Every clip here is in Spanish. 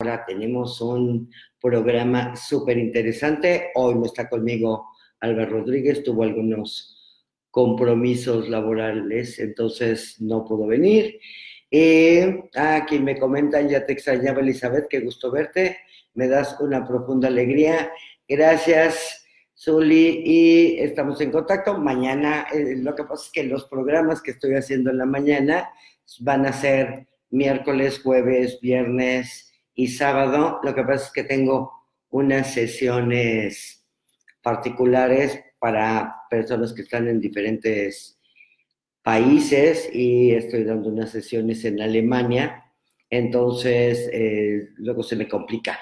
Ahora tenemos un programa súper interesante. Hoy no está conmigo Álvaro Rodríguez, tuvo algunos compromisos laborales, entonces no pudo venir. Eh, ah, quien me comentan, ya te extrañaba Elizabeth, qué gusto verte, me das una profunda alegría. Gracias, Zuli, y estamos en contacto. Mañana, eh, lo que pasa es que los programas que estoy haciendo en la mañana van a ser miércoles, jueves, viernes y sábado. Lo que pasa es que tengo unas sesiones particulares para personas que están en diferentes países y estoy dando unas sesiones en Alemania. Entonces, eh, luego se me complica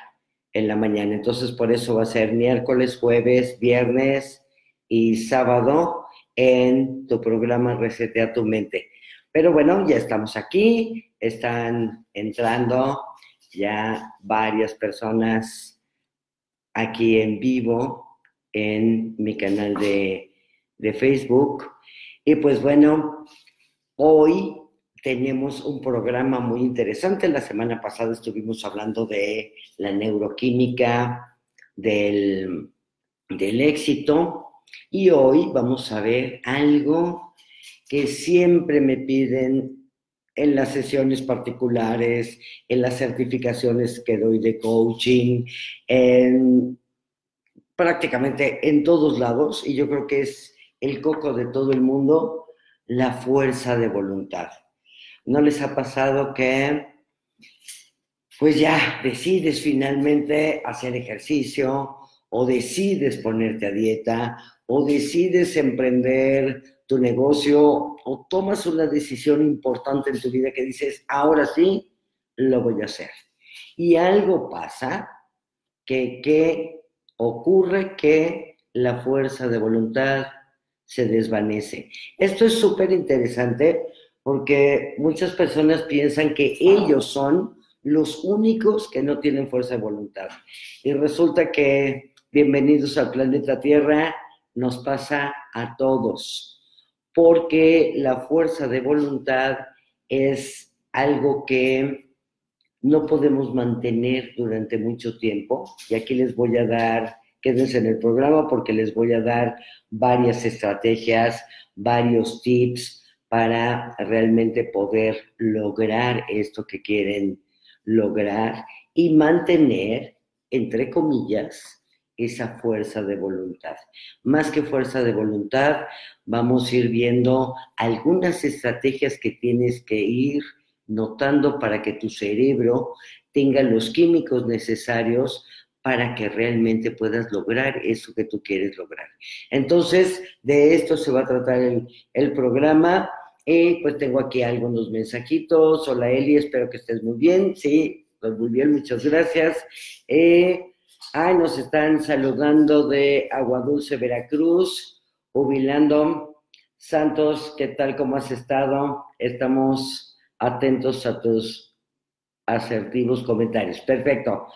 en la mañana. Entonces, por eso va a ser miércoles, jueves, viernes y sábado en tu programa Resetea tu mente. Pero bueno, ya estamos aquí, están entrando ya varias personas aquí en vivo en mi canal de, de Facebook. Y pues bueno, hoy tenemos un programa muy interesante. La semana pasada estuvimos hablando de la neuroquímica, del, del éxito, y hoy vamos a ver algo que siempre me piden en las sesiones particulares, en las certificaciones que doy de coaching, en prácticamente en todos lados, y yo creo que es el coco de todo el mundo, la fuerza de voluntad. ¿No les ha pasado que, pues ya decides finalmente hacer ejercicio, o decides ponerte a dieta, o decides emprender tu negocio, o tomas una decisión importante en tu vida que dices, ahora sí, lo voy a hacer. Y algo pasa que, que ocurre que la fuerza de voluntad se desvanece. Esto es súper interesante porque muchas personas piensan que ellos son los únicos que no tienen fuerza de voluntad. Y resulta que, bienvenidos al planeta Tierra, nos pasa a todos, porque la fuerza de voluntad es algo que no podemos mantener durante mucho tiempo. Y aquí les voy a dar, quédense en el programa porque les voy a dar varias estrategias, varios tips para realmente poder lograr esto que quieren lograr y mantener, entre comillas, esa fuerza de voluntad. Más que fuerza de voluntad, vamos a ir viendo algunas estrategias que tienes que ir notando para que tu cerebro tenga los químicos necesarios para que realmente puedas lograr eso que tú quieres lograr. Entonces, de esto se va a tratar el, programa. y pues tengo aquí algunos mensajitos. Hola Eli, espero que estés muy bien. Sí, pues muy bien, muchas gracias. Eh, ay, nos están saludando de Aguadulce, Veracruz, jubilando. Santos, ¿qué tal? ¿Cómo has estado? Estamos atentos a tus asertivos comentarios. Perfecto.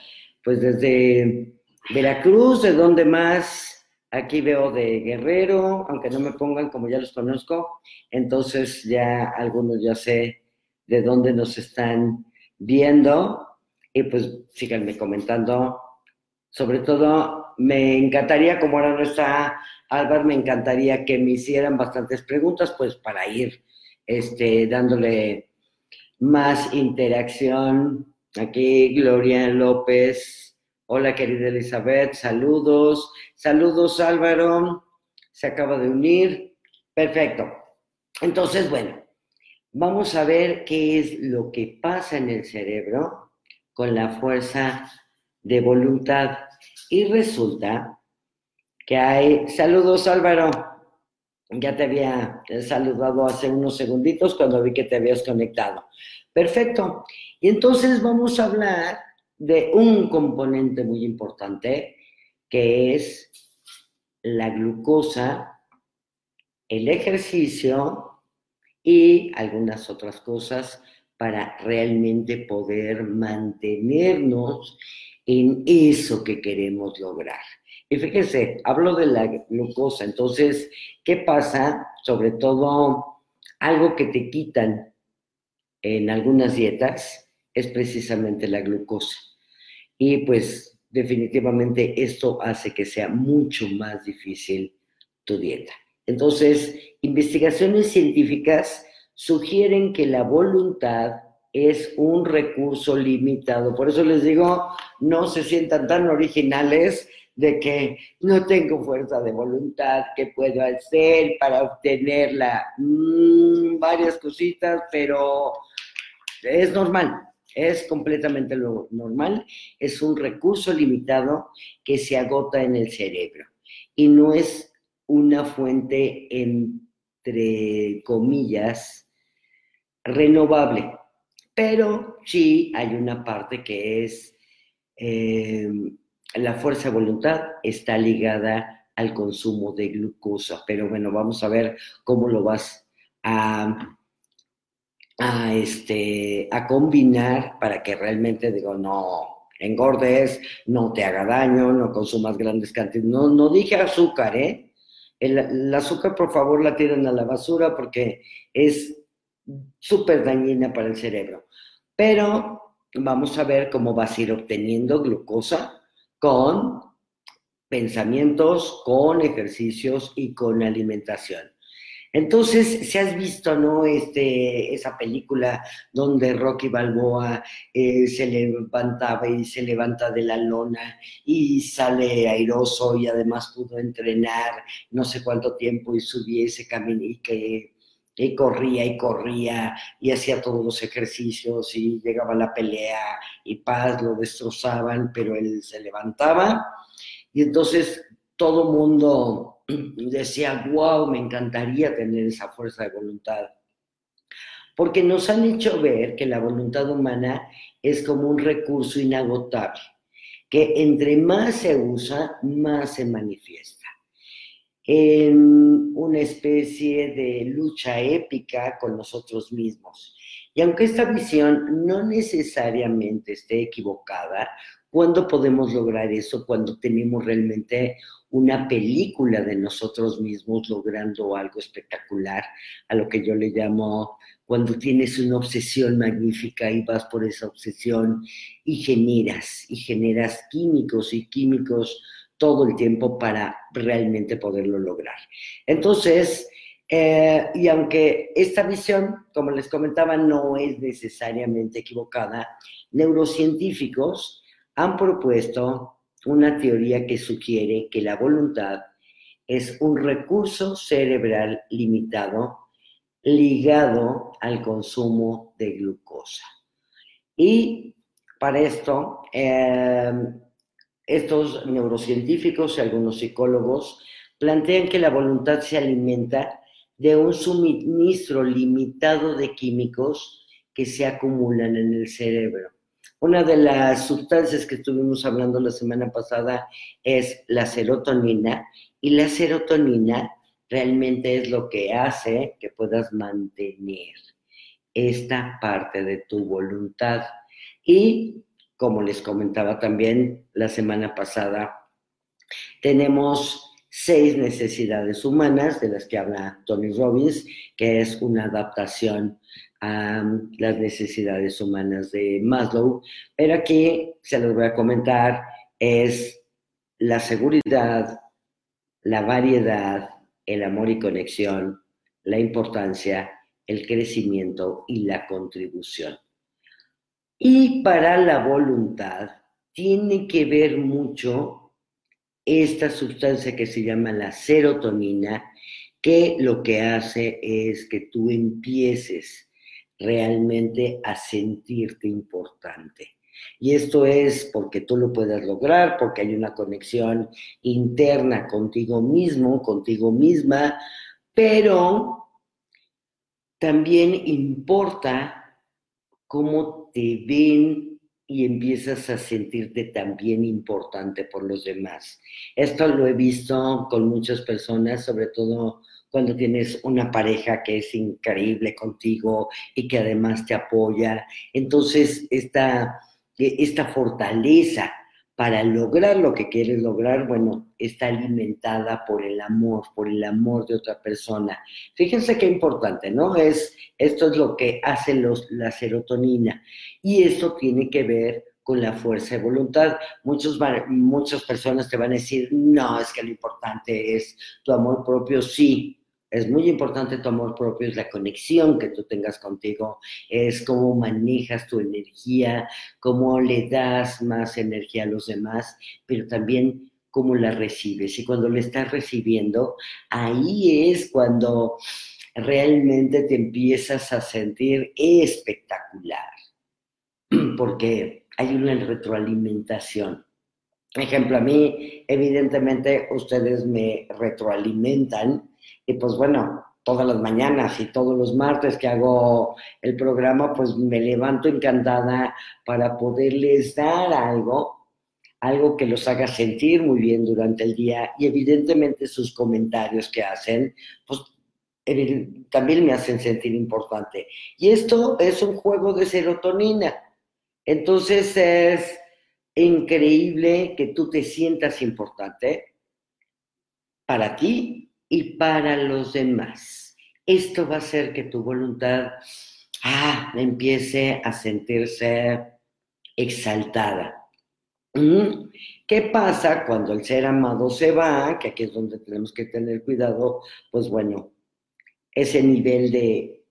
Pues desde Veracruz, ¿de dónde más? Aquí veo de Guerrero, aunque no me pongan como ya los conozco, entonces ya algunos ya sé de dónde nos están viendo y pues síganme comentando. Sobre todo, me encantaría, como ahora no está Álvaro, me encantaría que me hicieran bastantes preguntas, pues para ir este, dándole más interacción. Aquí Gloria López. Hola querida Elizabeth, saludos. Saludos Álvaro, se acaba de unir. Perfecto. Entonces, bueno, vamos a ver qué es lo que pasa en el cerebro con la fuerza de voluntad. Y resulta que hay... Saludos Álvaro. Ya te había saludado hace unos segunditos cuando vi que te habías conectado. Perfecto. Y entonces vamos a hablar de un componente muy importante que es la glucosa, el ejercicio y algunas otras cosas para realmente poder mantenernos en eso que queremos lograr. Y fíjense, hablo de la glucosa, entonces, ¿qué pasa? Sobre todo, algo que te quitan en algunas dietas es precisamente la glucosa. y pues definitivamente esto hace que sea mucho más difícil tu dieta. Entonces, investigaciones científicas sugieren que la voluntad es un recurso limitado. Por eso les digo, no se sientan tan originales de que no tengo fuerza de voluntad, ¿qué puedo hacer para obtenerla? Mm, varias cositas, pero es normal, es completamente lo normal, es un recurso limitado que se agota en el cerebro y no es una fuente, entre comillas, renovable, pero sí hay una parte que es eh, la fuerza de voluntad está ligada al consumo de glucosa, pero bueno, vamos a ver cómo lo vas a, este, a combinar para que realmente digo, no, engordes, no te haga daño, no consumas grandes cantidades. No, no dije azúcar, ¿eh? El, el azúcar, por favor, la tiren a la basura porque es súper dañina para el cerebro. Pero vamos a ver cómo vas a ir obteniendo glucosa con pensamientos, con ejercicios y con alimentación. Entonces, si has visto, ¿no? Este, esa película donde Rocky Balboa eh, se levantaba y se levanta de la lona y sale airoso y además pudo entrenar no sé cuánto tiempo y subía ese y que y corría y corría y hacía todos los ejercicios y llegaba la pelea y paz, lo destrozaban, pero él se levantaba y entonces todo mundo decía, wow, me encantaría tener esa fuerza de voluntad. Porque nos han hecho ver que la voluntad humana es como un recurso inagotable, que entre más se usa, más se manifiesta en una especie de lucha épica con nosotros mismos. Y aunque esta visión no necesariamente esté equivocada, ¿cuándo podemos lograr eso? Cuando tenemos realmente una película de nosotros mismos logrando algo espectacular, a lo que yo le llamo cuando tienes una obsesión magnífica y vas por esa obsesión y generas, y generas químicos y químicos todo el tiempo para realmente poderlo lograr. Entonces, eh, y aunque esta visión, como les comentaba, no es necesariamente equivocada, neurocientíficos han propuesto una teoría que sugiere que la voluntad es un recurso cerebral limitado ligado al consumo de glucosa. Y para esto, eh, estos neurocientíficos y algunos psicólogos plantean que la voluntad se alimenta de un suministro limitado de químicos que se acumulan en el cerebro. Una de las sustancias que estuvimos hablando la semana pasada es la serotonina y la serotonina realmente es lo que hace que puedas mantener esta parte de tu voluntad. Y como les comentaba también la semana pasada, tenemos seis necesidades humanas de las que habla Tony Robbins, que es una adaptación a las necesidades humanas de Maslow, pero aquí se los voy a comentar, es la seguridad, la variedad, el amor y conexión, la importancia, el crecimiento y la contribución. Y para la voluntad tiene que ver mucho esta sustancia que se llama la serotonina, que lo que hace es que tú empieces realmente a sentirte importante. Y esto es porque tú lo puedes lograr, porque hay una conexión interna contigo mismo, contigo misma, pero también importa cómo te ven y empiezas a sentirte también importante por los demás. Esto lo he visto con muchas personas, sobre todo cuando tienes una pareja que es increíble contigo y que además te apoya. Entonces, esta, esta fortaleza para lograr lo que quieres lograr, bueno, está alimentada por el amor, por el amor de otra persona. Fíjense qué importante, ¿no? Es, esto es lo que hace los, la serotonina y esto tiene que ver con la fuerza de voluntad. Muchos, muchas personas te van a decir, no, es que lo importante es tu amor propio, sí. Es muy importante tu amor propio, es la conexión que tú tengas contigo, es cómo manejas tu energía, cómo le das más energía a los demás, pero también cómo la recibes. Y cuando la estás recibiendo, ahí es cuando realmente te empiezas a sentir espectacular, porque hay una retroalimentación. Ejemplo, a mí, evidentemente, ustedes me retroalimentan y pues bueno, todas las mañanas y todos los martes que hago el programa, pues me levanto encantada para poderles dar algo, algo que los haga sentir muy bien durante el día y evidentemente sus comentarios que hacen, pues también me hacen sentir importante. Y esto es un juego de serotonina. Entonces es increíble que tú te sientas importante para ti y para los demás. Esto va a hacer que tu voluntad ah, empiece a sentirse exaltada. ¿Mm? ¿Qué pasa cuando el ser amado se va? Que aquí es donde tenemos que tener cuidado. Pues bueno, ese nivel de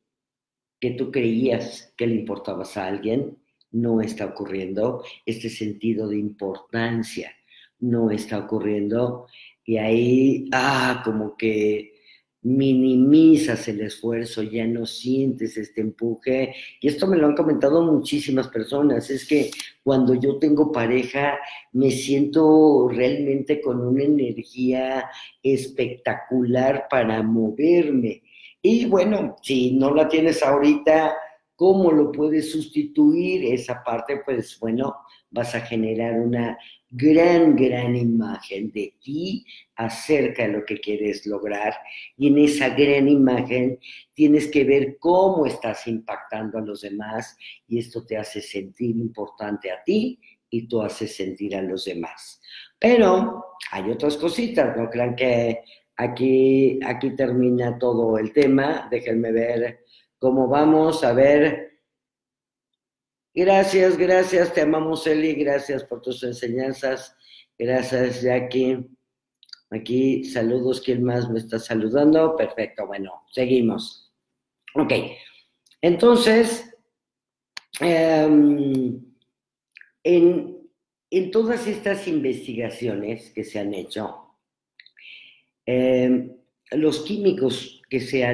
que tú creías que le importabas a alguien no está ocurriendo, este sentido de importancia no está ocurriendo y ahí, ah, como que minimizas el esfuerzo, ya no sientes este empuje. Y esto me lo han comentado muchísimas personas, es que cuando yo tengo pareja me siento realmente con una energía espectacular para moverme. Y bueno, si no la tienes ahorita, ¿cómo lo puedes sustituir? Esa parte, pues bueno, vas a generar una gran, gran imagen de ti acerca de lo que quieres lograr. Y en esa gran imagen tienes que ver cómo estás impactando a los demás y esto te hace sentir importante a ti y tú haces sentir a los demás. Pero hay otras cositas, no crean que aquí, aquí termina todo el tema. Déjenme ver cómo vamos. A ver, Gracias, gracias, te amamos Eli, gracias por tus enseñanzas, gracias Jackie. Aquí saludos, ¿quién más me está saludando? Perfecto, bueno, seguimos. Ok, entonces, em, en, todas estas investigaciones que se han hecho, em, los químicos que, se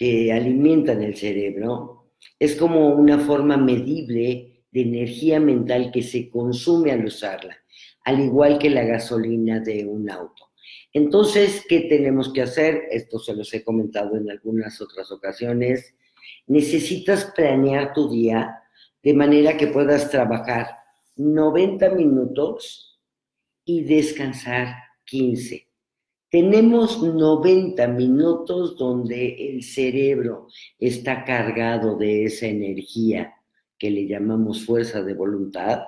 que alimentan el cerebro es como una forma medible de energía mental que se consume al usarla, al igual que la gasolina de un auto. Entonces, ¿qué tenemos que hacer? Esto se los he comentado en algunas otras ocasiones. Necesitas planear tu día de manera que puedas trabajar 90 minutos y descansar 15. Tenemos 90 minutos donde el cerebro está cargado de esa energía que le llamamos fuerza de voluntad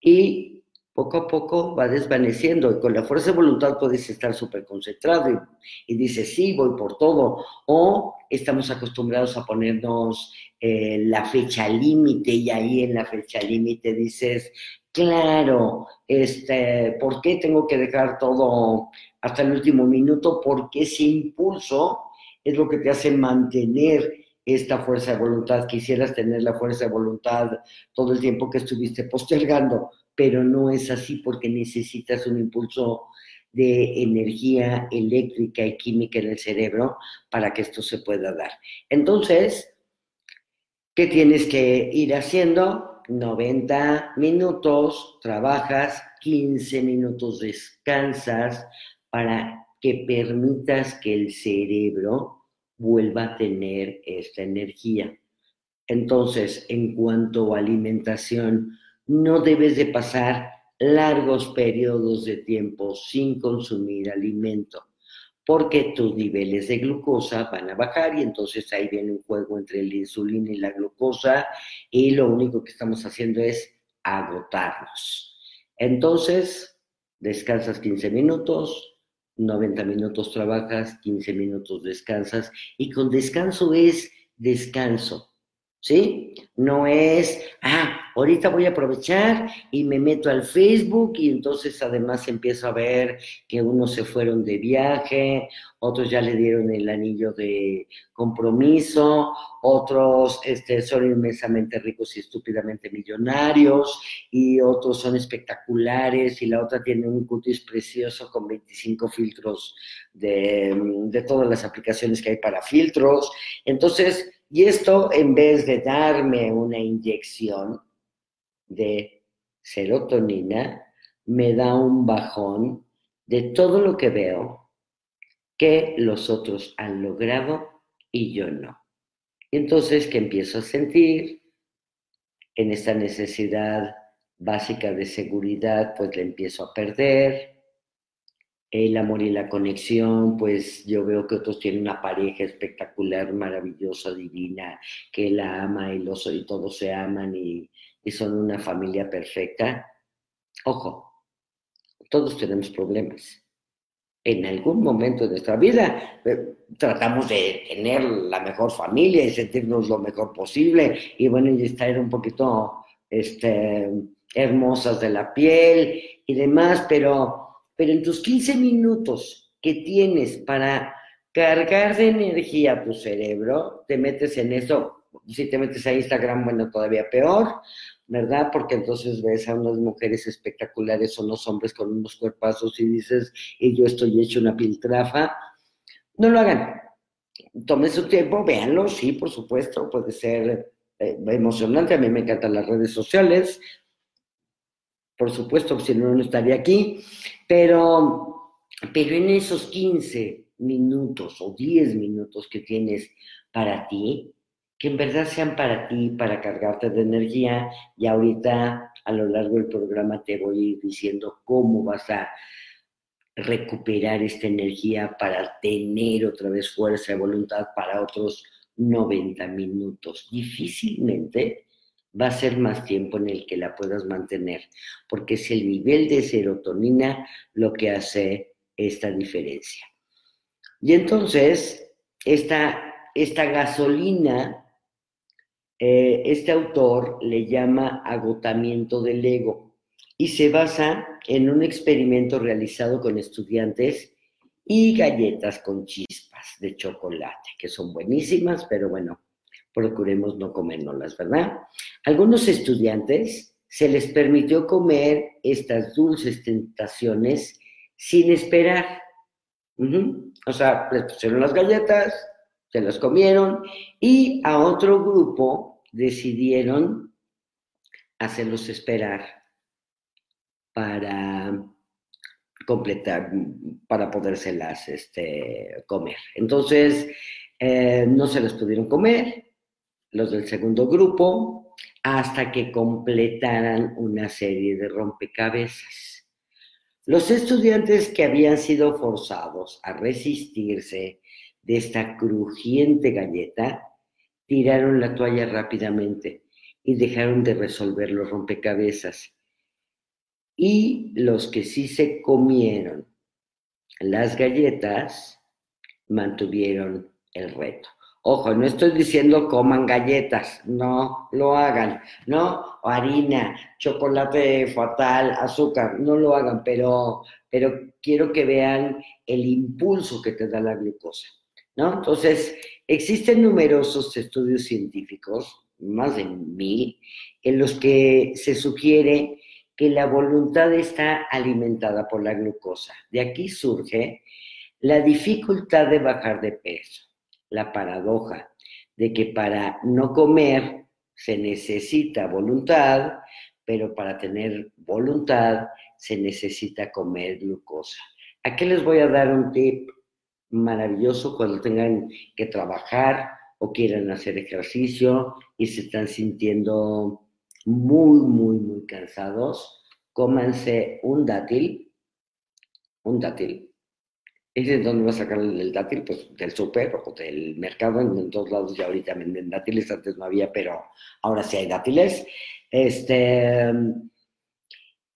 y poco a poco va desvaneciendo. Y con la fuerza de voluntad puedes estar súper concentrado y, dices, sí, voy por todo. O estamos acostumbrados a ponernos eh, la fecha límite y ahí en la fecha límite dices, claro, este, ¿por qué tengo que dejar todo hasta el último minuto? Porque ese impulso es lo que te hace mantener esta fuerza de voluntad. Quisieras tener la fuerza de voluntad todo el tiempo que estuviste postergando, pero no es así porque necesitas un impulso de energía eléctrica y química en el cerebro para que esto se pueda dar. Entonces, ¿qué tienes que ir haciendo? 90 minutos, trabajas, 15 minutos descansas para que permitas que el cerebro vuelva a tener esta energía. Entonces, en cuanto a alimentación, no debes de pasar largos periodos de tiempo sin consumir alimento porque tus niveles de glucosa van a bajar y entonces ahí viene un juego entre la insulina y la glucosa y lo único que estamos haciendo es agotarnos. Entonces, descansas 15 minutos, 90 minutos trabajas, 15 minutos descansas y con descanso es descanso, ¿sí? No es, ah, ahorita voy a aprovechar y me meto al Facebook y entonces además empiezo a ver que unos se fueron de viaje, otros ya le dieron el anillo de compromiso, otros este, son inmensamente ricos y estúpidamente millonarios, y otros son espectaculares, y la otra tiene un cutis precioso con 25 filtros de, de todas las aplicaciones que hay para filtros. Entonces, y esto en vez de darme una inyección de serotonina, me da un bajón de todo lo que veo que los otros han logrado y yo no. Entonces que empiezo a sentir en esta necesidad básica de seguridad, pues le empiezo a perder. El amor y la conexión, pues yo veo que otros tienen una pareja espectacular, maravillosa, divina, que la ama y, los, y todos se aman y, y son una familia perfecta. Ojo, todos tenemos problemas en algún momento de nuestra vida eh, tratamos de tener la mejor familia y sentirnos lo mejor posible y bueno, y estar un poquito este, hermosas de la piel y demás, pero, pero en tus 15 minutos que tienes para cargar de energía tu cerebro, te metes en eso, si te metes a Instagram, bueno, todavía peor, ¿verdad? Porque entonces ves a unas mujeres espectaculares o unos hombres con unos cuerpazos y dices, y yo estoy hecho una piltrafa. No lo hagan. Tomen su tiempo, véanlo, sí, por supuesto, puede ser eh, emocionante. A mí me encantan las redes sociales. Por supuesto, si no, no estaría aquí. Pero, pero en esos 15 minutos o 10 minutos que tienes para ti, que en verdad sean para ti, para cargarte de energía. Y ahorita a lo largo del programa te voy a ir diciendo cómo vas a recuperar esta energía para tener otra vez fuerza y voluntad para otros 90 minutos. Difícilmente va a ser más tiempo en el que la puedas mantener, porque es el nivel de serotonina lo que hace esta diferencia. Y entonces, esta, esta gasolina eh, este autor le llama agotamiento del ego y se basa en un experimento realizado con estudiantes y galletas con chispas de chocolate, que son buenísimas, pero bueno, procuremos no comérnoslas, ¿verdad? Algunos estudiantes se les permitió comer estas dulces tentaciones sin esperar. O sea, les pusieron las galletas, se las comieron y a otro grupo decidieron hacerlos esperar para completar, para podérselas este, comer. Entonces, eh, no se las pudieron comer los del segundo grupo hasta que completaran una serie de rompecabezas. Los estudiantes que habían sido forzados a resistirse de esta crujiente galleta, tiraron la toalla rápidamente y dejaron de resolver los rompecabezas. Y los que sí se comieron las galletas mantuvieron el reto. Ojo, no estoy diciendo coman galletas, no lo hagan, ¿no? O harina, chocolate fatal, azúcar, no lo hagan, pero, pero quiero que vean el impulso que te da la glucosa. Entonces, existen numerosos estudios científicos, más de mil, en los que se sugiere que la voluntad está alimentada por la glucosa. De aquí surge la dificultad de bajar de peso, la paradoja de que para no comer se necesita voluntad, pero para tener voluntad se necesita comer glucosa. Aquí les voy a dar un tip maravilloso cuando tengan que trabajar o quieran hacer ejercicio y se están sintiendo muy, muy, muy cansados, cómanse un dátil, un dátil. ¿Y de dónde va a sacar el dátil? Pues del súper o del mercado, en, todos lados ya ahorita venden dátiles, antes no había, pero ahora sí hay dátiles. Este,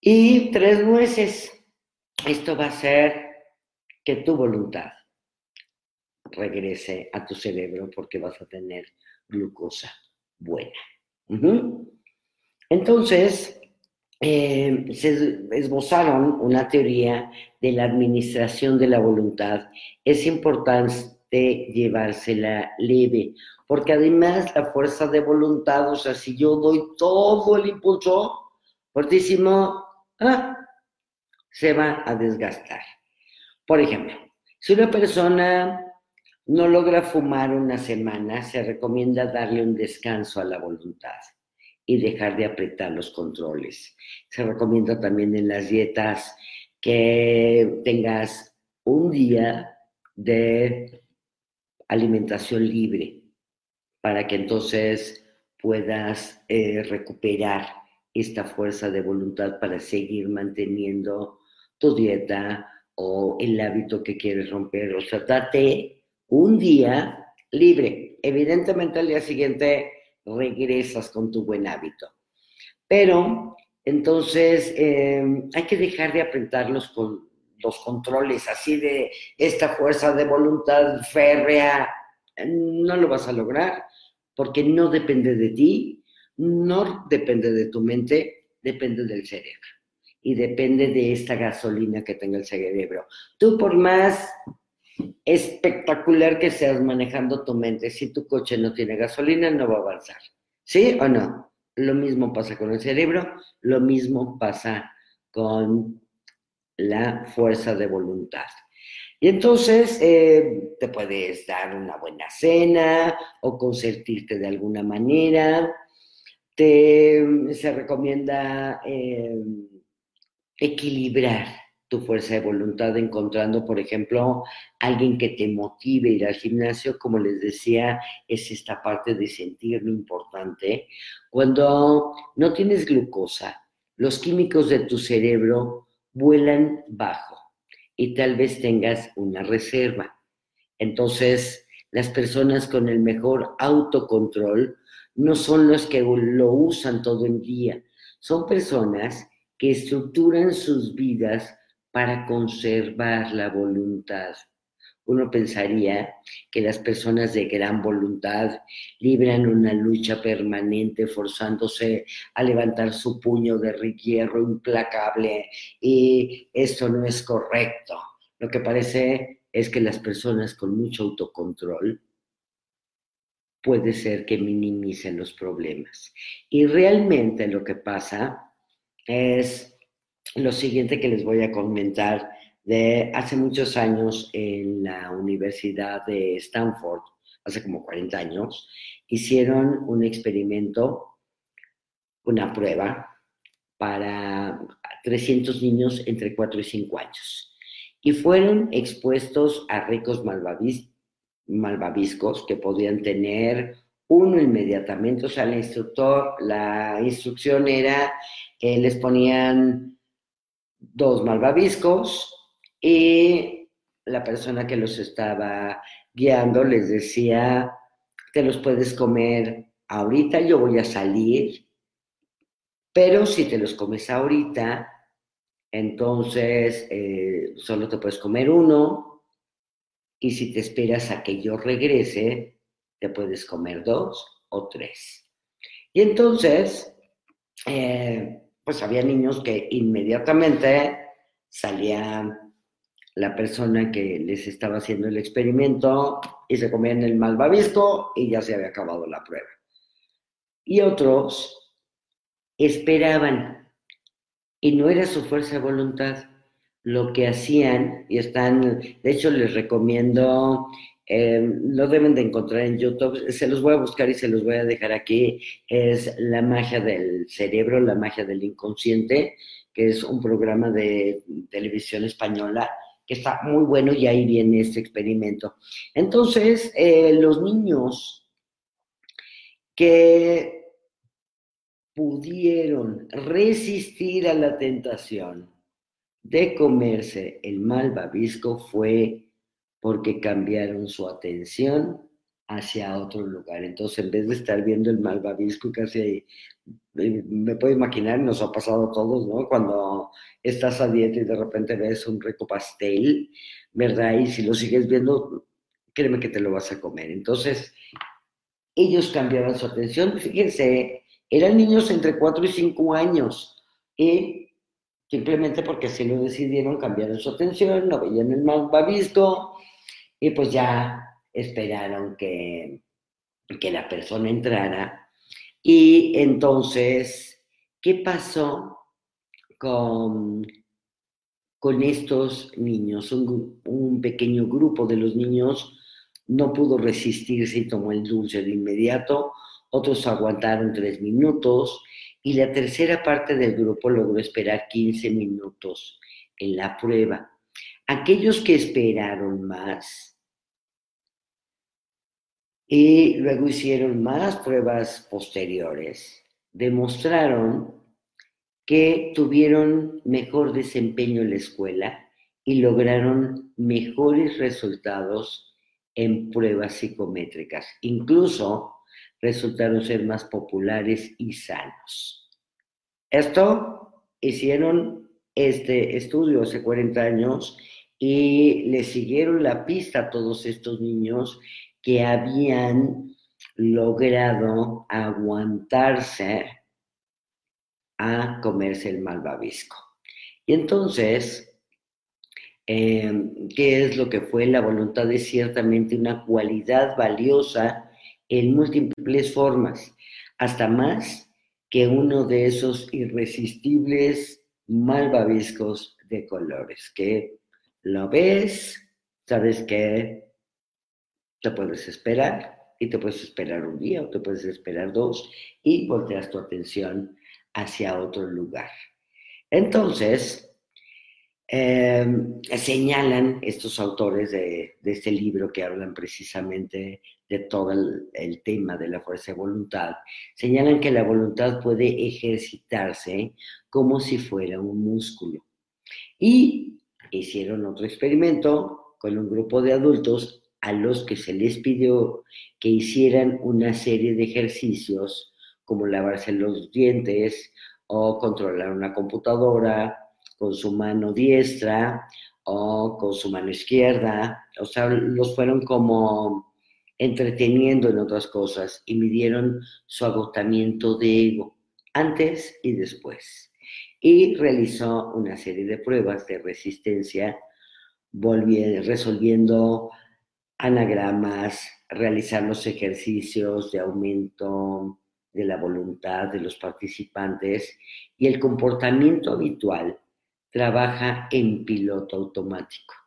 y tres nueces. Esto va a ser que tu voluntad regrese a tu cerebro porque vas a tener glucosa buena. Entonces, eh, se esbozaron una teoría de la administración de la voluntad. Es importante llevársela leve, porque además la fuerza de voluntad, o sea, si yo doy todo el impulso fortísimo, ah, se va a desgastar. Por ejemplo, si una persona no logra fumar una semana, se recomienda darle un descanso a la voluntad y dejar de apretar los controles. Se recomienda también en las dietas que tengas un día de alimentación libre para que entonces puedas eh, recuperar esta fuerza de voluntad para seguir manteniendo tu dieta o el hábito que quieres romper. O sea, date un día libre. Evidentemente al día siguiente regresas con tu buen hábito. Pero entonces em, hay que dejar de apretar los, los controles así de esta fuerza de voluntad férrea. No lo vas a lograr porque no depende de ti, no depende de tu mente, depende del cerebro. Y depende de esta gasolina que tenga el cerebro. Tú por más espectacular que seas manejando tu mente. Si tu coche no tiene gasolina, no va a avanzar. ¿Sí o no? Lo mismo pasa con el cerebro, lo mismo pasa con la fuerza de voluntad. Y entonces eh, te puedes dar una buena cena o consentirte de alguna manera. Te, se recomienda eh, equilibrar tu fuerza de voluntad encontrando, por ejemplo, alguien que te motive ir al gimnasio, como les decía, es esta parte de sentir lo importante. Cuando no tienes glucosa, los químicos de tu cerebro vuelan bajo y tal vez tengas una reserva. Entonces, las personas con el mejor autocontrol no son los que lo usan todo el día, son personas que estructuran sus vidas para conservar la voluntad. Uno pensaría que las personas de gran voluntad libran una lucha permanente forzándose a levantar su puño de hierro implacable y esto no es correcto. Lo que parece es que las personas con mucho autocontrol puede ser que minimicen los problemas. Y realmente lo que pasa es lo siguiente que les voy a comentar de hace muchos años en la Universidad de Stanford, hace como 40 años, hicieron un experimento, una prueba para 300 niños entre 4 y 5 años. Y fueron expuestos a ricos malvaviscos que podían tener uno inmediatamente. O sea, el instructor, la instrucción era, que les ponían dos malvaviscos y la persona que los estaba guiando les decía, te los puedes comer ahorita, yo voy a salir, pero si te los comes ahorita, entonces eh, solo te puedes comer uno y si te esperas a que yo regrese, te puedes comer dos o tres. Y entonces, eh, pues había niños que inmediatamente salía la persona que les estaba haciendo el experimento y se comían el malvavisco y ya se había acabado la prueba. Y otros esperaban y no era su fuerza de voluntad. Lo que hacían, y están, de hecho les recomiendo eh, lo deben de encontrar en YouTube. Se los voy a buscar y se los voy a dejar aquí. Es La magia del cerebro, la magia del inconsciente, que es un programa de televisión española que está muy bueno y ahí viene este experimento. Entonces, eh, los niños que pudieron resistir a la tentación de comerse el malvavisco fue porque cambiaron su atención hacia otro lugar. Entonces, en vez de estar viendo el malvavisco casi ahí, eh, me puedo imaginar, nos ha pasado a todos, ¿no? Cuando estás a dieta y de repente ves un rico pastel, ¿verdad? Y si lo sigues viendo, créeme que te lo vas a comer. Entonces, ellos cambiaban su atención. Fíjense, Eran niños entre 4 y 5 años y simplemente porque así lo decidieron, cambiaron su atención, no veían el malvavisco y pues ya esperaron que, que la persona entrara. Y entonces, ¿qué pasó con, con estos niños? Un, un pequeño grupo de los niños no pudo resistirse y tomó el dulce de inmediato, otros aguantaron tres minutos y la tercera parte del grupo logró esperar 15 minutos en la prueba. Aquellos que esperaron más y luego hicieron más pruebas posteriores, demostraron que tuvieron mejor desempeño en la escuela y lograron mejores resultados en pruebas psicométricas. Incluso resultaron ser más populares y sanos. Esto hicieron este estudio hace 40 años y le siguieron la pista a todos estos niños que habían logrado aguantarse a comerse el malvavisco. Y entonces, em, ¿qué es lo que fue? La voluntad es ciertamente una cualidad valiosa en múltiples formas, hasta más que uno de esos irresistibles malvaviscos de colores, que lo ves, sabes que te puedes esperar y te puedes esperar un día o te puedes esperar dos y volteas tu atención hacia otro lugar. Entonces, em, señalan estos autores de, este libro que hablan precisamente de todo el, tema de la fuerza de voluntad, señalan que la voluntad puede ejercitarse como si fuera un músculo. Y hicieron otro experimento con un grupo de adultos a los que se les pidió que hicieran una serie de ejercicios como lavarse los dientes o controlar una computadora con su mano diestra o con su mano izquierda. O sea, los fueron como entreteniendo en otras cosas y midieron su agotamiento de ego antes y después. Y realizó una serie de pruebas de resistencia, resolviendo anagramas, realizar los ejercicios de aumento de la voluntad de los participantes y el comportamiento habitual trabaja en piloto automático.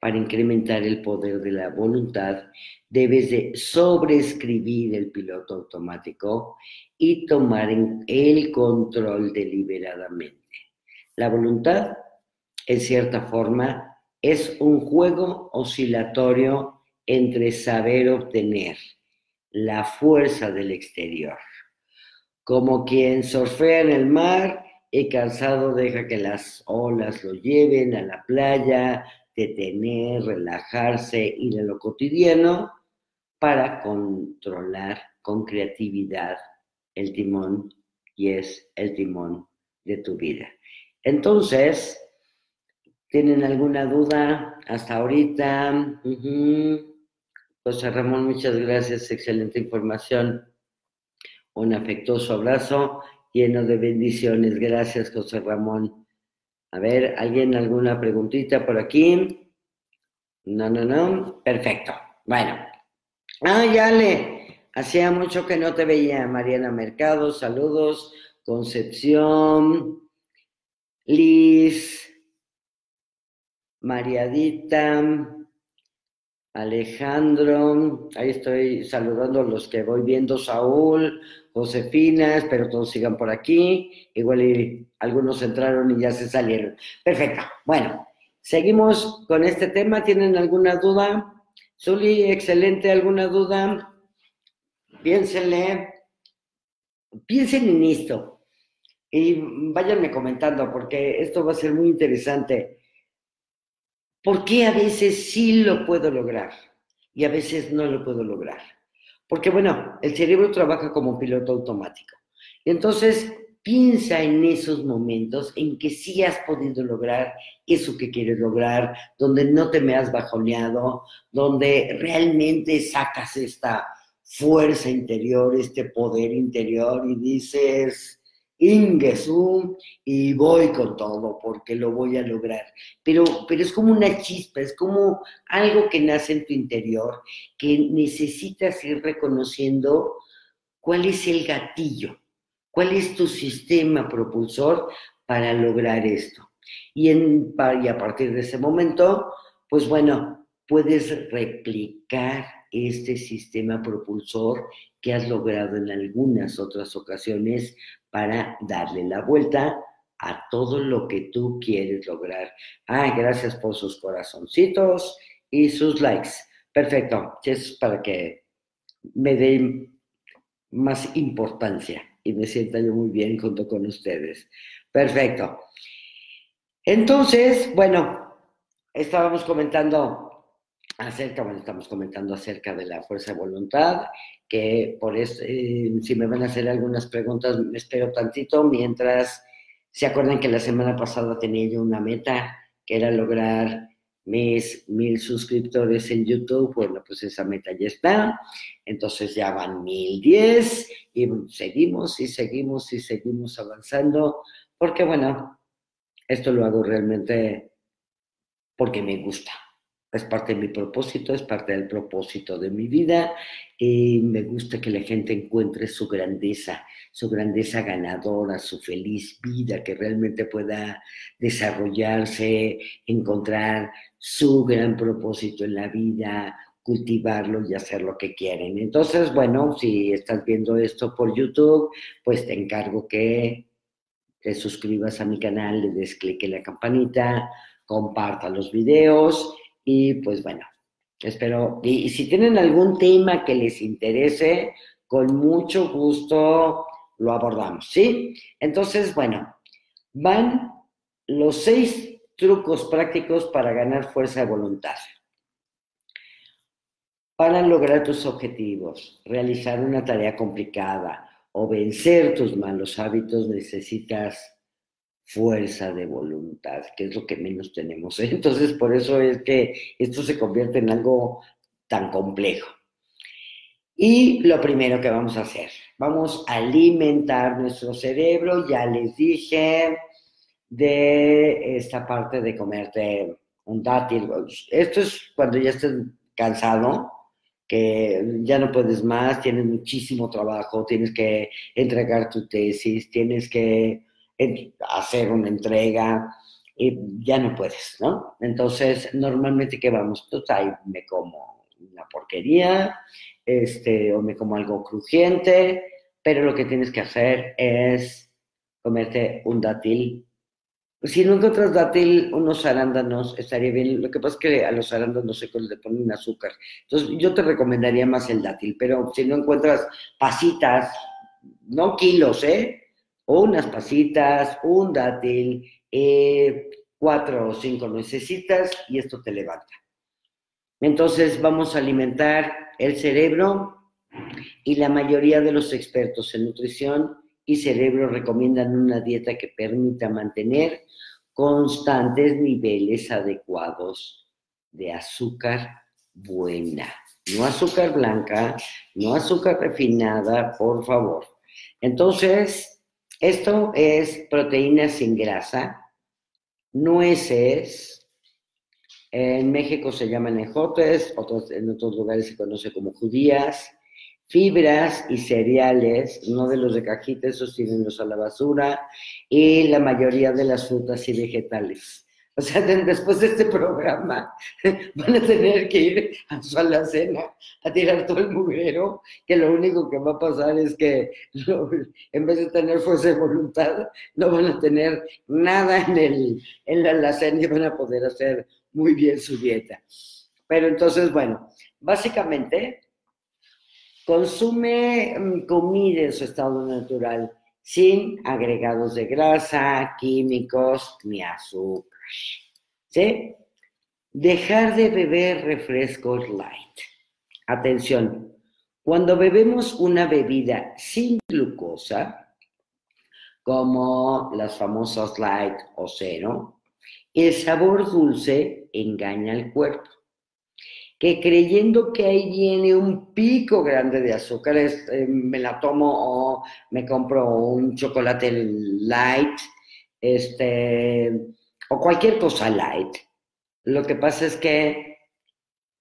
Para incrementar el poder de la voluntad, debes de sobreescribir el piloto automático y tomar el control deliberadamente. La voluntad, en cierta forma, es un juego oscilatorio entre saber obtener la fuerza del exterior, como quien surfea en el mar y cansado deja que las olas lo lleven a la playa, detener, relajarse, ir a lo cotidiano para controlar con creatividad el timón y es el timón de tu vida. Entonces, ¿tienen alguna duda hasta ahorita? José Ramón, muchas gracias, excelente información. Un afectuoso abrazo lleno de bendiciones. Gracias, José Ramón. A ver, ¿alguien alguna preguntita por aquí? No, no, no. Perfecto. Bueno. Ah, ya le. Hacía mucho que no te veía, Mariana Mercado. Saludos. Concepción. Liz. Mariadita. Alejandro, ahí estoy saludando a los que voy viendo, Saúl, Josefina, espero todos sigan por aquí, igual algunos entraron y ya se salieron. Perfecto, bueno, seguimos con este tema, ¿tienen alguna duda? Zuli, excelente, ¿alguna duda? Piénsenle, piensen en esto y váyanme comentando porque esto va a ser muy interesante. ¿Por qué a veces sí lo puedo lograr y a veces no lo puedo lograr? Porque bueno, el cerebro trabaja como piloto automático. Entonces, piensa en esos momentos en que sí has podido lograr eso que quieres lograr, donde no te me has bajoneado, donde realmente sacas esta fuerza interior, este poder interior y dices, Ingesum, y voy con todo porque lo voy a lograr. Pero, pero es como una chispa, es como algo que nace en tu interior, que necesitas ir reconociendo cuál es el gatillo, cuál es tu sistema propulsor para lograr esto. Y, en, y a partir de ese momento, pues bueno, puedes replicar este sistema propulsor que has logrado en algunas otras ocasiones para darle la vuelta a todo lo que tú quieres lograr. Ah, gracias por sus corazoncitos y sus likes. Perfecto. Es para que me dé más importancia y me sienta yo muy bien junto con ustedes. Perfecto. Entonces, bueno, estábamos comentando acerca, bueno, estamos comentando acerca de la fuerza de voluntad, que por eso, eh, si me van a hacer algunas preguntas, me espero tantito, mientras se acuerdan que la semana pasada tenía yo una meta, que era lograr mis mil suscriptores en YouTube, bueno, pues esa meta ya está, entonces ya van mil diez y seguimos y seguimos y seguimos avanzando, porque bueno, esto lo hago realmente porque me gusta es parte de mi propósito, es parte del propósito de mi vida y me gusta que la gente encuentre su grandeza, su grandeza ganadora, su feliz vida, que realmente pueda desarrollarse, encontrar su gran propósito en la vida, cultivarlo y hacer lo que quieren. Entonces, bueno, si estás viendo esto por YouTube, pues te encargo que te suscribas a mi canal, le des clic en la campanita, comparta los videos y pues bueno, espero, y, si tienen algún tema que les interese, con mucho gusto lo abordamos, ¿sí? Entonces, bueno, van los seis trucos prácticos para ganar fuerza de voluntad. Para lograr tus objetivos, realizar una tarea complicada o vencer tus malos hábitos, necesitas fuerza de voluntad, que es lo que menos tenemos. ¿eh? Entonces, por eso es que esto se convierte en algo tan complejo. Y lo primero que vamos a hacer, vamos a alimentar nuestro cerebro, ya les dije, de esta parte de comerte un dátil. Esto es cuando ya estés cansado, que ya no puedes más, tienes muchísimo trabajo, tienes que entregar tu tesis, tienes que hacer una entrega, y ya no puedes, ¿no? Entonces, normalmente, ¿qué vamos? Pues ahí me como una porquería, este, o me como algo crujiente, pero lo que tienes que hacer es comerte un dátil. Si no encuentras dátil, unos arándanos, estaría bien. Lo que pasa es que a los arándanos secos le ponen azúcar. Entonces, yo te recomendaría más el dátil, pero si no encuentras pasitas, no kilos, ¿eh? Unas pasitas, un dátil, eh, cuatro o cinco necesitas y esto te levanta. Entonces vamos a alimentar el cerebro y la mayoría de los expertos en nutrición y cerebro recomiendan una dieta que permita mantener constantes niveles adecuados de azúcar buena. No azúcar blanca, no azúcar refinada, por favor. Entonces, esto es proteína sin grasa, nueces, en México se llaman ejotes, en otros lugares se conoce como judías, fibras y cereales, no de los de cajita, esos los a la basura, y la mayoría de las frutas y vegetales. O sea, después de este programa van a tener que ir a su alacena a tirar todo el mugrero, que lo único que va a pasar es que en vez de tener fuerza de voluntad, no van a tener nada en, el, en la alacena y van a poder hacer muy bien su dieta. Pero entonces, bueno, básicamente consume mm, comida en su estado natural, sin agregados de grasa, químicos ni azúcar. ¿Sí? Dejar de beber refrescos light. Atención, cuando bebemos una bebida sin glucosa, como las famosas light o cero, el sabor dulce engaña al cuerpo. que creyendo que ahí viene un pico grande de azúcar, eh, me la tomo o me compro un chocolate light, este, o cualquier cosa light. Lo que pasa es que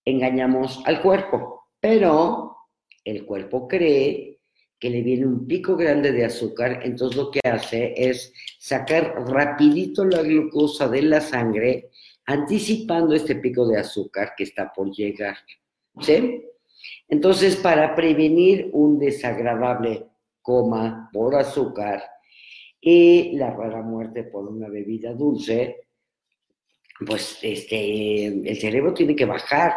engañamos al cuerpo, pero el cuerpo cree que le viene un pico grande de azúcar, entonces lo que hace es sacar rapidito la glucosa de la sangre, anticipando este pico de azúcar que está por llegar. ¿Sí? Entonces, para prevenir un desagradable coma por azúcar y la rara muerte por una bebida dulce, pues este, el cerebro tiene que bajar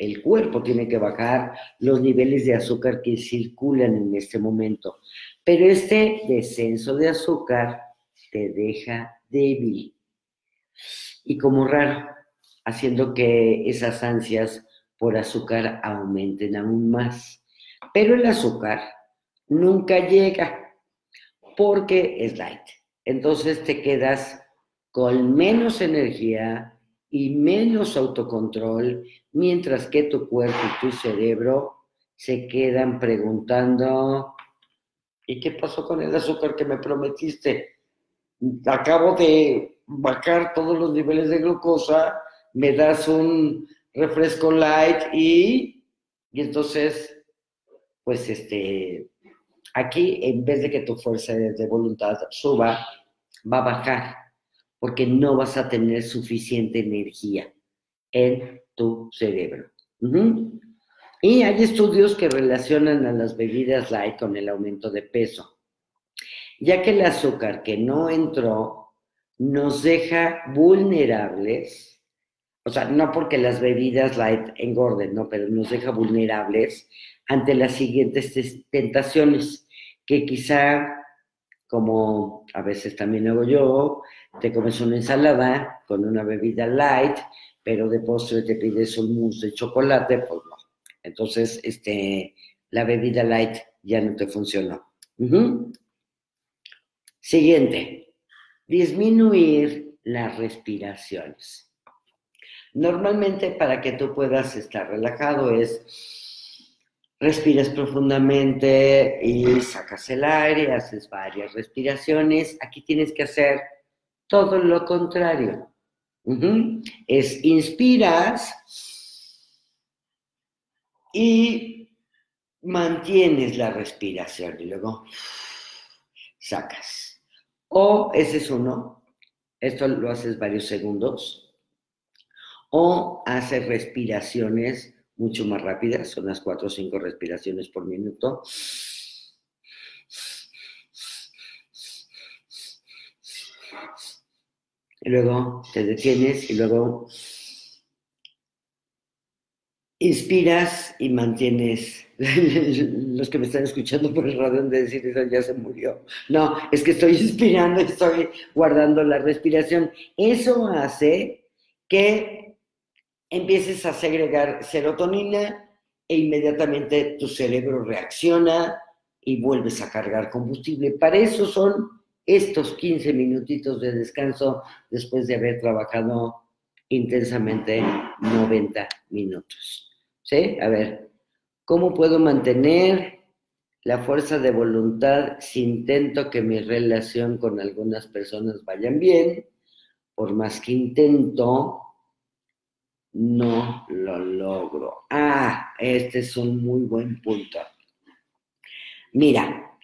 el cuerpo tiene que bajar los niveles de azúcar que circulan en este momento. Pero este descenso de azúcar te deja débil y como raro, haciendo que esas ansias por azúcar aumenten aún más. Pero el azúcar nunca llega porque es light. Entonces te quedas con menos energía y menos autocontrol, mientras que tu cuerpo y tu cerebro se quedan preguntando, ¿y qué pasó con el azúcar que me prometiste? Acabo de bajar todos los niveles de glucosa, me das un refresco light y, y entonces, pues este, aquí en vez de que tu fuerza de voluntad suba, va a bajar porque no vas a tener suficiente energía en tu cerebro. Y hay estudios que relacionan a las bebidas light con el aumento de peso, ya que el azúcar que no entró nos deja vulnerables, o sea, no porque las bebidas light engorden, no, pero nos deja vulnerables ante las siguientes tentaciones, que quizá, como a veces también hago yo, te comes una ensalada con una bebida light, pero de postre te pides un mousse de chocolate, pues no. Entonces, este, la bebida light ya no te funcionó. Siguiente, disminuir las respiraciones. Normalmente para que tú puedas estar relajado es respiras profundamente y sacas el aire, haces varias respiraciones. Aquí tienes que hacer todo lo contrario. Es inspiras y mantienes la respiración y luego sacas. O ese es uno, esto lo haces varios segundos. O haces respiraciones mucho más rápidas, son las cuatro o cinco respiraciones por minuto. y luego te detienes y luego inspiras y mantienes. Los que me están escuchando por el radio de decir eso ya se murió. No, es que estoy inspirando, estoy guardando la respiración. Eso hace que empieces a segregar serotonina e inmediatamente tu cerebro reacciona y vuelves a cargar combustible. Para eso son estos 15 minutitos de descanso después de haber trabajado intensamente 90 minutos. ¿Sí? A ver, ¿cómo puedo mantener la fuerza de voluntad si intento que mi relación con algunas personas vayan bien? Por más que intento, no lo logro. Ah, este es un muy buen punto. Mira,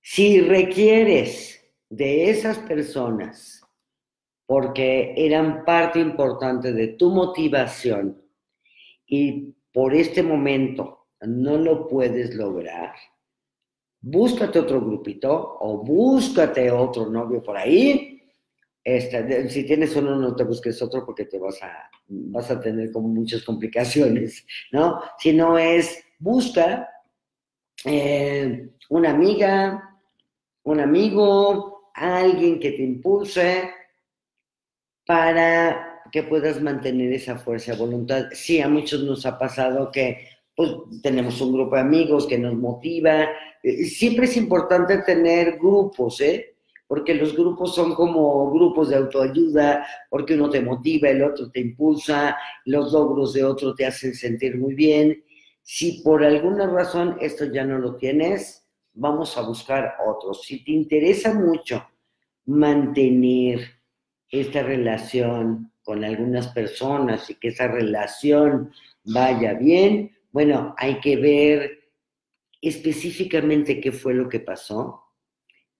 si requieres de esas personas, porque eran parte importante de tu motivación y por este momento no lo puedes lograr, búscate otro grupito o búscate otro novio por ahí. Este, si tienes uno, no te busques otro porque te vas a, vas a tener como muchas complicaciones, ¿no? Si no es, busca eh, una amiga, un amigo, alguien que te impulse para que puedas mantener esa fuerza de voluntad. Sí, a muchos nos ha pasado que pues, tenemos un grupo de amigos que nos motiva. Eh, siempre es importante tener grupos, ¿eh? Porque los grupos son como grupos de autoayuda, porque uno te motiva, el otro te impulsa, los logros de otro te hacen sentir muy bien. Si por alguna razón esto ya no lo tienes, vamos a buscar otros. Si te interesa mucho mantener esta relación con algunas personas y que esa relación vaya bien, bueno, hay que ver específicamente qué fue lo que pasó.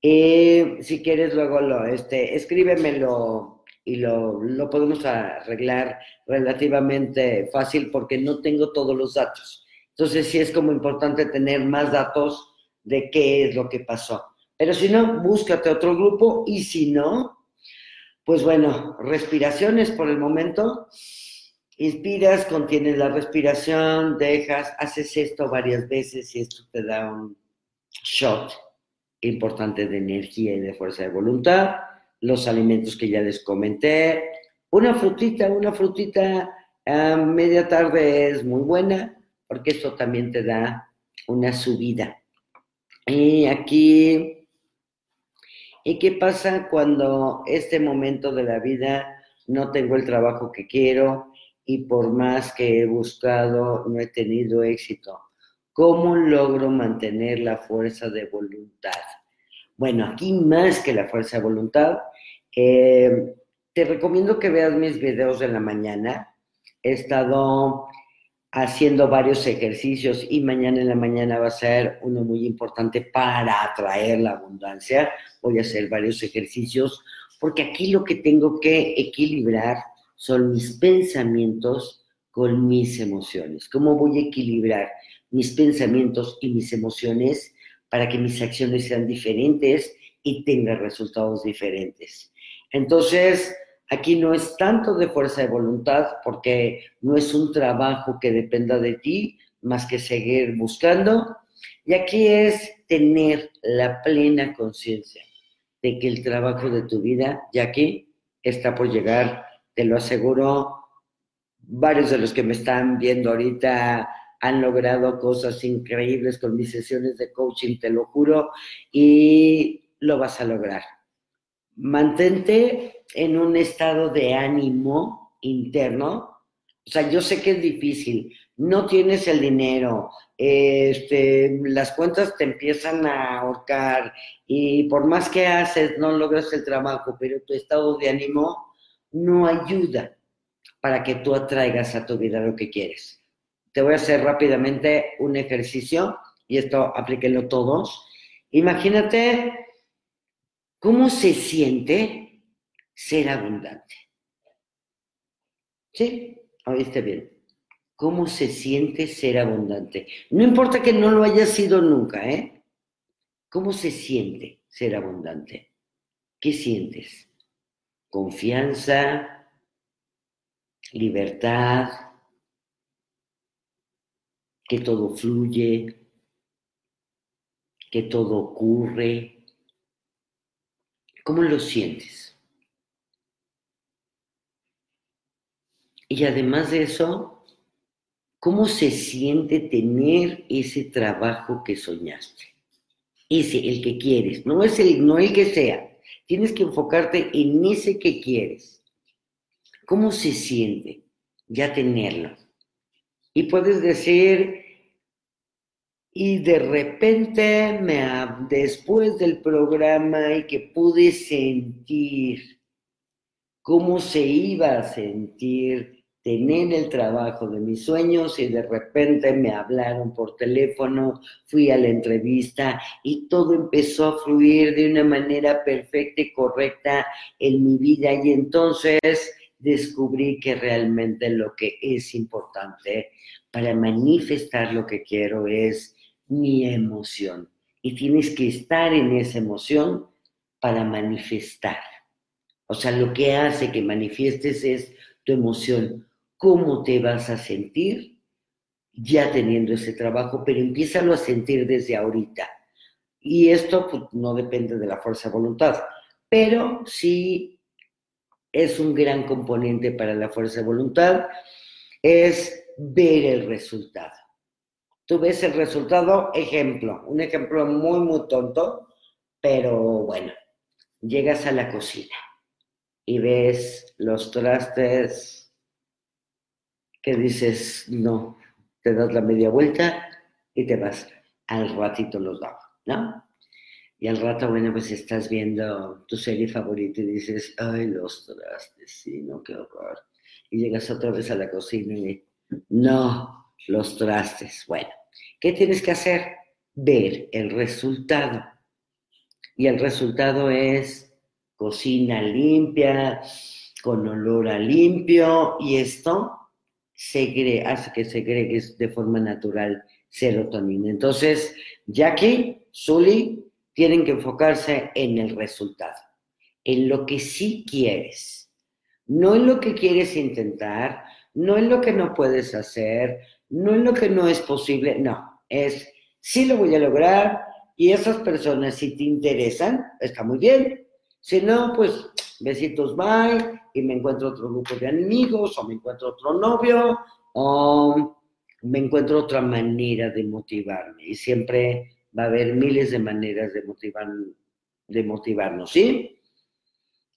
Eh, si quieres, luego lo, este, escríbemelo y lo, lo podemos arreglar relativamente fácil porque no tengo todos los datos. Entonces sí es como importante tener más datos de qué es lo que pasó. Pero si no, búscate otro grupo y si no, pues bueno, respiraciones por el momento. Inspiras, contienes la respiración, dejas, haces esto varias veces y esto te da un shot importante de energía y de fuerza de voluntad. Los alimentos que ya les comenté. Una frutita, una frutita a media tarde es muy buena porque esto también te da una subida. Y aquí ¿Y qué pasa cuando este momento de la vida no tengo el trabajo que quiero y por más que he buscado no he tenido éxito? ¿Cómo logro mantener la fuerza de voluntad? Bueno, aquí más que la fuerza de voluntad, eh, te recomiendo que veas mis videos de la mañana. He estado haciendo varios ejercicios y mañana en la mañana va a ser uno muy importante para atraer la abundancia. Voy a hacer varios ejercicios porque aquí lo que tengo que equilibrar son mis pensamientos con mis emociones. ¿Cómo voy a equilibrar mis pensamientos y mis emociones para que mis acciones sean diferentes y tengan resultados diferentes? Entonces, Aquí no es tanto de fuerza de voluntad porque no es un trabajo que dependa de ti más que seguir buscando. Y aquí es tener la plena conciencia de que el trabajo de tu vida ya aquí está por llegar, te lo aseguro. Varios de los que me están viendo ahorita han logrado cosas increíbles con mis sesiones de coaching, te lo juro, y lo vas a lograr. Mantente en un estado de ánimo interno. O sea, yo sé que es difícil, no tienes el dinero, este, las cuentas te empiezan a ahorcar y por más que haces no logras el trabajo, pero tu estado de ánimo no ayuda para que tú atraigas a tu vida lo que quieres. Te voy a hacer rápidamente un ejercicio y esto aplíquenlo todos. Imagínate cómo se siente ser abundante. ¿Sí? Oíste bien. ¿Cómo se siente ser abundante? No importa que no lo haya sido nunca, ¿eh? ¿Cómo se siente ser abundante? ¿Qué sientes? Confianza, libertad, que todo fluye, que todo ocurre. ¿Cómo lo sientes? Y además de eso, ¿cómo se siente tener ese trabajo que soñaste? Ese, el que quieres, no es el, no el que sea. Tienes que enfocarte en ese que quieres. ¿Cómo se siente ya tenerlo? Y puedes decir, y de repente, me, después del programa, y que pude sentir cómo se iba a sentir tener el trabajo de mis sueños y de repente me hablaron por teléfono, fui a la entrevista y todo empezó a fluir de una manera perfecta y correcta en mi vida. Y entonces descubrí que realmente lo que es importante para manifestar lo que quiero es mi emoción y tienes que estar en esa emoción para manifestar. O sea, lo que hace que manifiestes es tu emoción cómo te vas a sentir ya teniendo ese trabajo, pero empiézalo a sentir desde ahorita. Y esto pues, no depende de la fuerza de voluntad, pero sí es un gran componente para la fuerza de voluntad, es ver el resultado. Tú ves el resultado, ejemplo, un ejemplo muy, muy tonto, pero bueno, llegas a la cocina y ves los trastes que dices, no, te das la media vuelta y te vas. Al ratito los lavo, ¿no? Y al rato, bueno, pues estás viendo tu serie favorita y dices, ay, los trastes, sí, no, qué horror. Y llegas otra vez a la cocina y, no, los trastes. Bueno, ¿qué tienes que hacer? Ver el resultado. Y el resultado es cocina limpia, con olor a limpio, y esto hace que segregue de forma natural serotonina. Entonces, Jackie, Zully, tienen que enfocarse en el resultado, en lo que sí quieres, no en lo que quieres intentar, no en lo que no puedes hacer, no en lo que no es posible, no, es sí lo voy a lograr y esas personas si te interesan, está muy bien. Si no, pues besitos, bye, y me encuentro otro grupo de amigos, o me encuentro otro novio, o me encuentro otra manera de motivarme. Y siempre va a haber miles de maneras de, motivar, de motivarnos, ¿sí?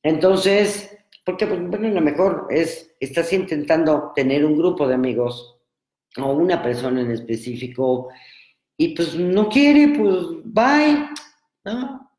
Entonces, porque pues, bueno, lo mejor es, estás intentando tener un grupo de amigos o una persona en específico y pues no quiere, pues bye, ¿no?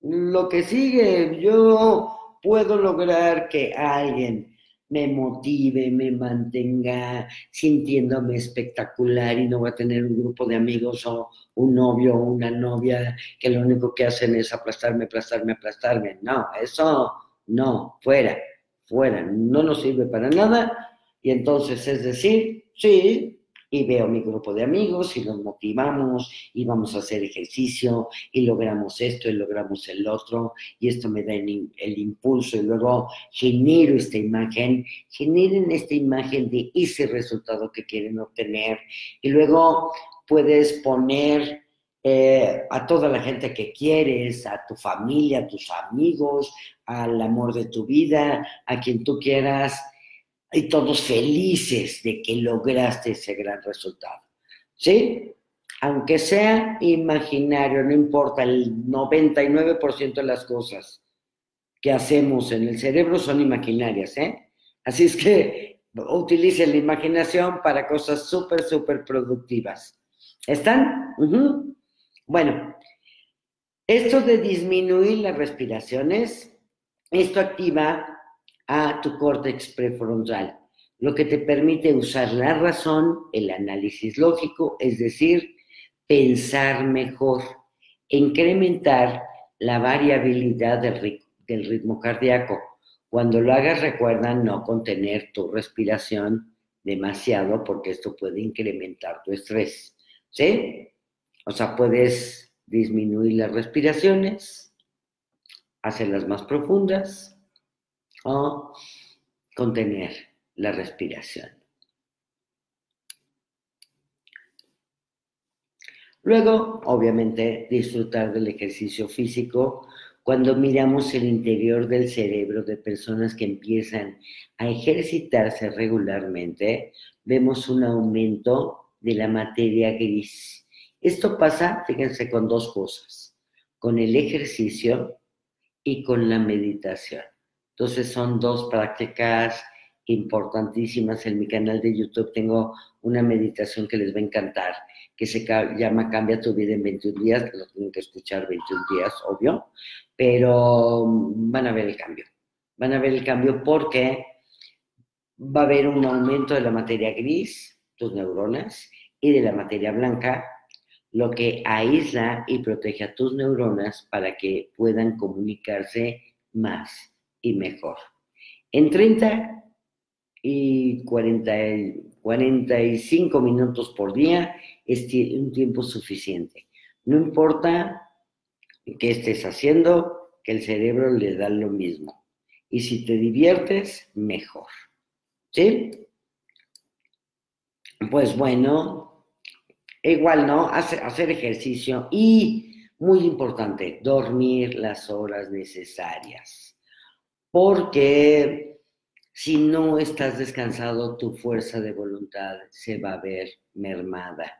Lo que sigue, yo puedo lograr que alguien me motive, me mantenga sintiéndome espectacular y no voy a tener un grupo de amigos o un novio o una novia que lo único que hacen es aplastarme, aplastarme, aplastarme. No, eso no, fuera, fuera, no nos sirve para nada. Y entonces es decir, sí, y veo mi grupo de amigos y nos motivamos y vamos a hacer ejercicio y logramos esto y logramos el otro y esto me da el, impulso y luego genero esta imagen, generen esta imagen de ese resultado que quieren obtener y luego puedes poner eh, a toda la gente que quieres, a tu familia, a tus amigos, al amor de tu vida, a quien tú quieras y todos felices de que lograste ese gran resultado. ¿Sí? Aunque sea imaginario, no importa, el 99% de las cosas que hacemos en el cerebro son imaginarias, ¿eh? Así es que utilice la imaginación para cosas súper, súper productivas. ¿Están? Bueno, esto de disminuir las respiraciones, esto activa a tu córtex prefrontal, lo que te permite usar la razón, el análisis lógico, es decir, pensar mejor, incrementar la variabilidad del, ritmo cardíaco. Cuando lo hagas, recuerda no contener tu respiración demasiado porque esto puede incrementar tu estrés. ¿Sí? O sea, puedes disminuir las respiraciones, hacerlas más profundas, o contener la respiración. Luego, obviamente, disfrutar del ejercicio físico. Cuando miramos el interior del cerebro de personas que empiezan a ejercitarse regularmente, vemos un aumento de la materia gris. Esto pasa, fíjense, con dos cosas, con el ejercicio y con la meditación. Entonces son dos prácticas importantísimas. En mi canal de YouTube tengo una meditación que les va a encantar, que se llama Cambia tu vida en 21 días, lo tienen que escuchar 21 días, obvio, pero van a ver el cambio. Van a ver el cambio porque va a haber un aumento de la materia gris, tus neuronas, y de la materia blanca, lo que aísla y protege a tus neuronas para que puedan comunicarse más y mejor. En 30 y 40, 45 minutos por día es un tiempo suficiente. No importa qué estés haciendo, que el cerebro le da lo mismo. Y si te diviertes, mejor. ¿Sí? Pues bueno, igual, ¿no? hacer ejercicio y, muy importante, dormir las horas necesarias porque si no estás descansado, tu fuerza de voluntad se va a ver mermada,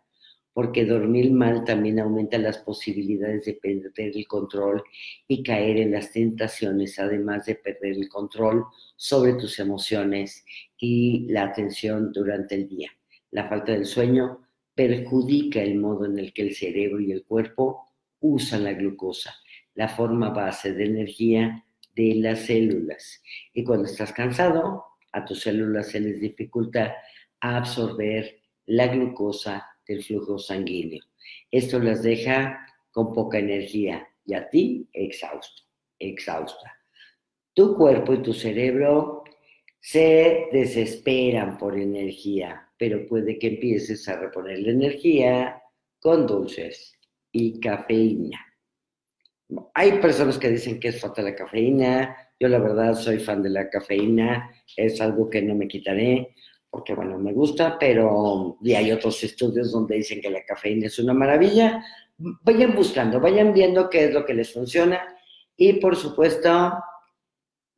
porque dormir mal también aumenta las posibilidades de perder el control y caer en las tentaciones, además de perder el control sobre tus emociones y la atención durante el día. La falta del sueño perjudica el modo en el que el cerebro y el cuerpo usan la glucosa, la forma base de energía de las células. Y cuando estás cansado, a tus células se les dificulta absorber la glucosa del flujo sanguíneo. Esto las deja con poca energía y a ti exhausto, exhausta. Tu cuerpo y tu cerebro se desesperan por energía, pero puede que empieces a reponer la energía con dulces y cafeína. Hay personas que dicen que es falta la cafeína. Yo la verdad soy fan de la cafeína. Es algo que no me quitaré porque bueno, me gusta, pero y hay otros estudios donde dicen que la cafeína es una maravilla. Vayan buscando, vayan viendo qué es lo que les funciona y por supuesto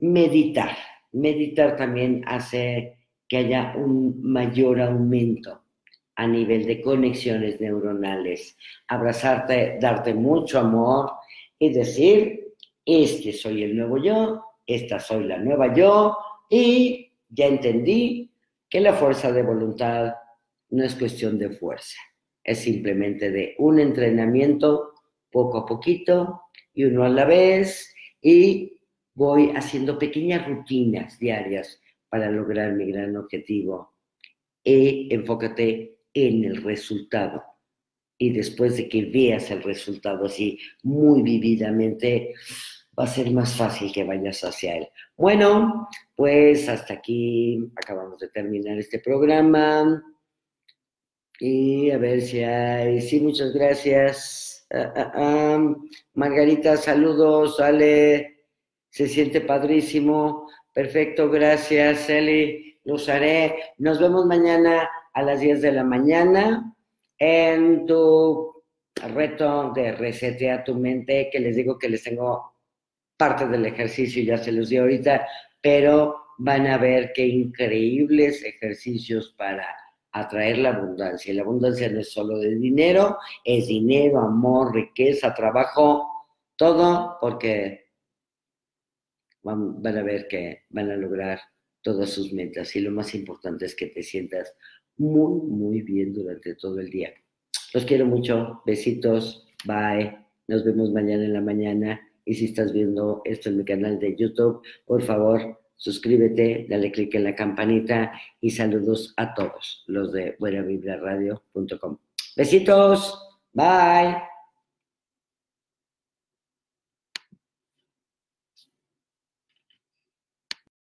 meditar. Meditar también hace que haya un mayor aumento a nivel de conexiones neuronales. Abrazarte, darte mucho amor y decir, este soy el nuevo yo, esta soy la nueva yo y ya entendí que la fuerza de voluntad no es cuestión de fuerza, es simplemente de un entrenamiento poco a poquito y uno a la vez y voy haciendo pequeñas rutinas diarias para lograr mi gran objetivo. Y enfócate en el resultado. Y después de que veas el resultado así muy vividamente, va a ser más fácil que vayas hacia él. Bueno, pues hasta aquí acabamos de terminar este programa. Y a ver si hay. Sí, muchas gracias. Ah, ah, ah. Margarita, saludos. Ale, se siente padrísimo. Perfecto, gracias, Eli. Los haré. Nos vemos mañana a las 10 de la mañana en tu reto de resetear tu mente, que les digo que les tengo parte del ejercicio, ya se los di ahorita, pero van a ver qué increíbles ejercicios para atraer la abundancia. Y la abundancia no es solo de dinero, es dinero, amor, riqueza, trabajo, todo, porque van, van, a ver que van a lograr todas sus metas. Y lo más importante es que te sientas muy, muy bien durante todo el día. Los quiero mucho. Besitos. Bye. Nos vemos mañana en la mañana. Y si estás viendo esto en mi canal de YouTube, por favor, suscríbete, dale click en la campanita y saludos a todos los de buenavibraradio.com. Besitos, bye.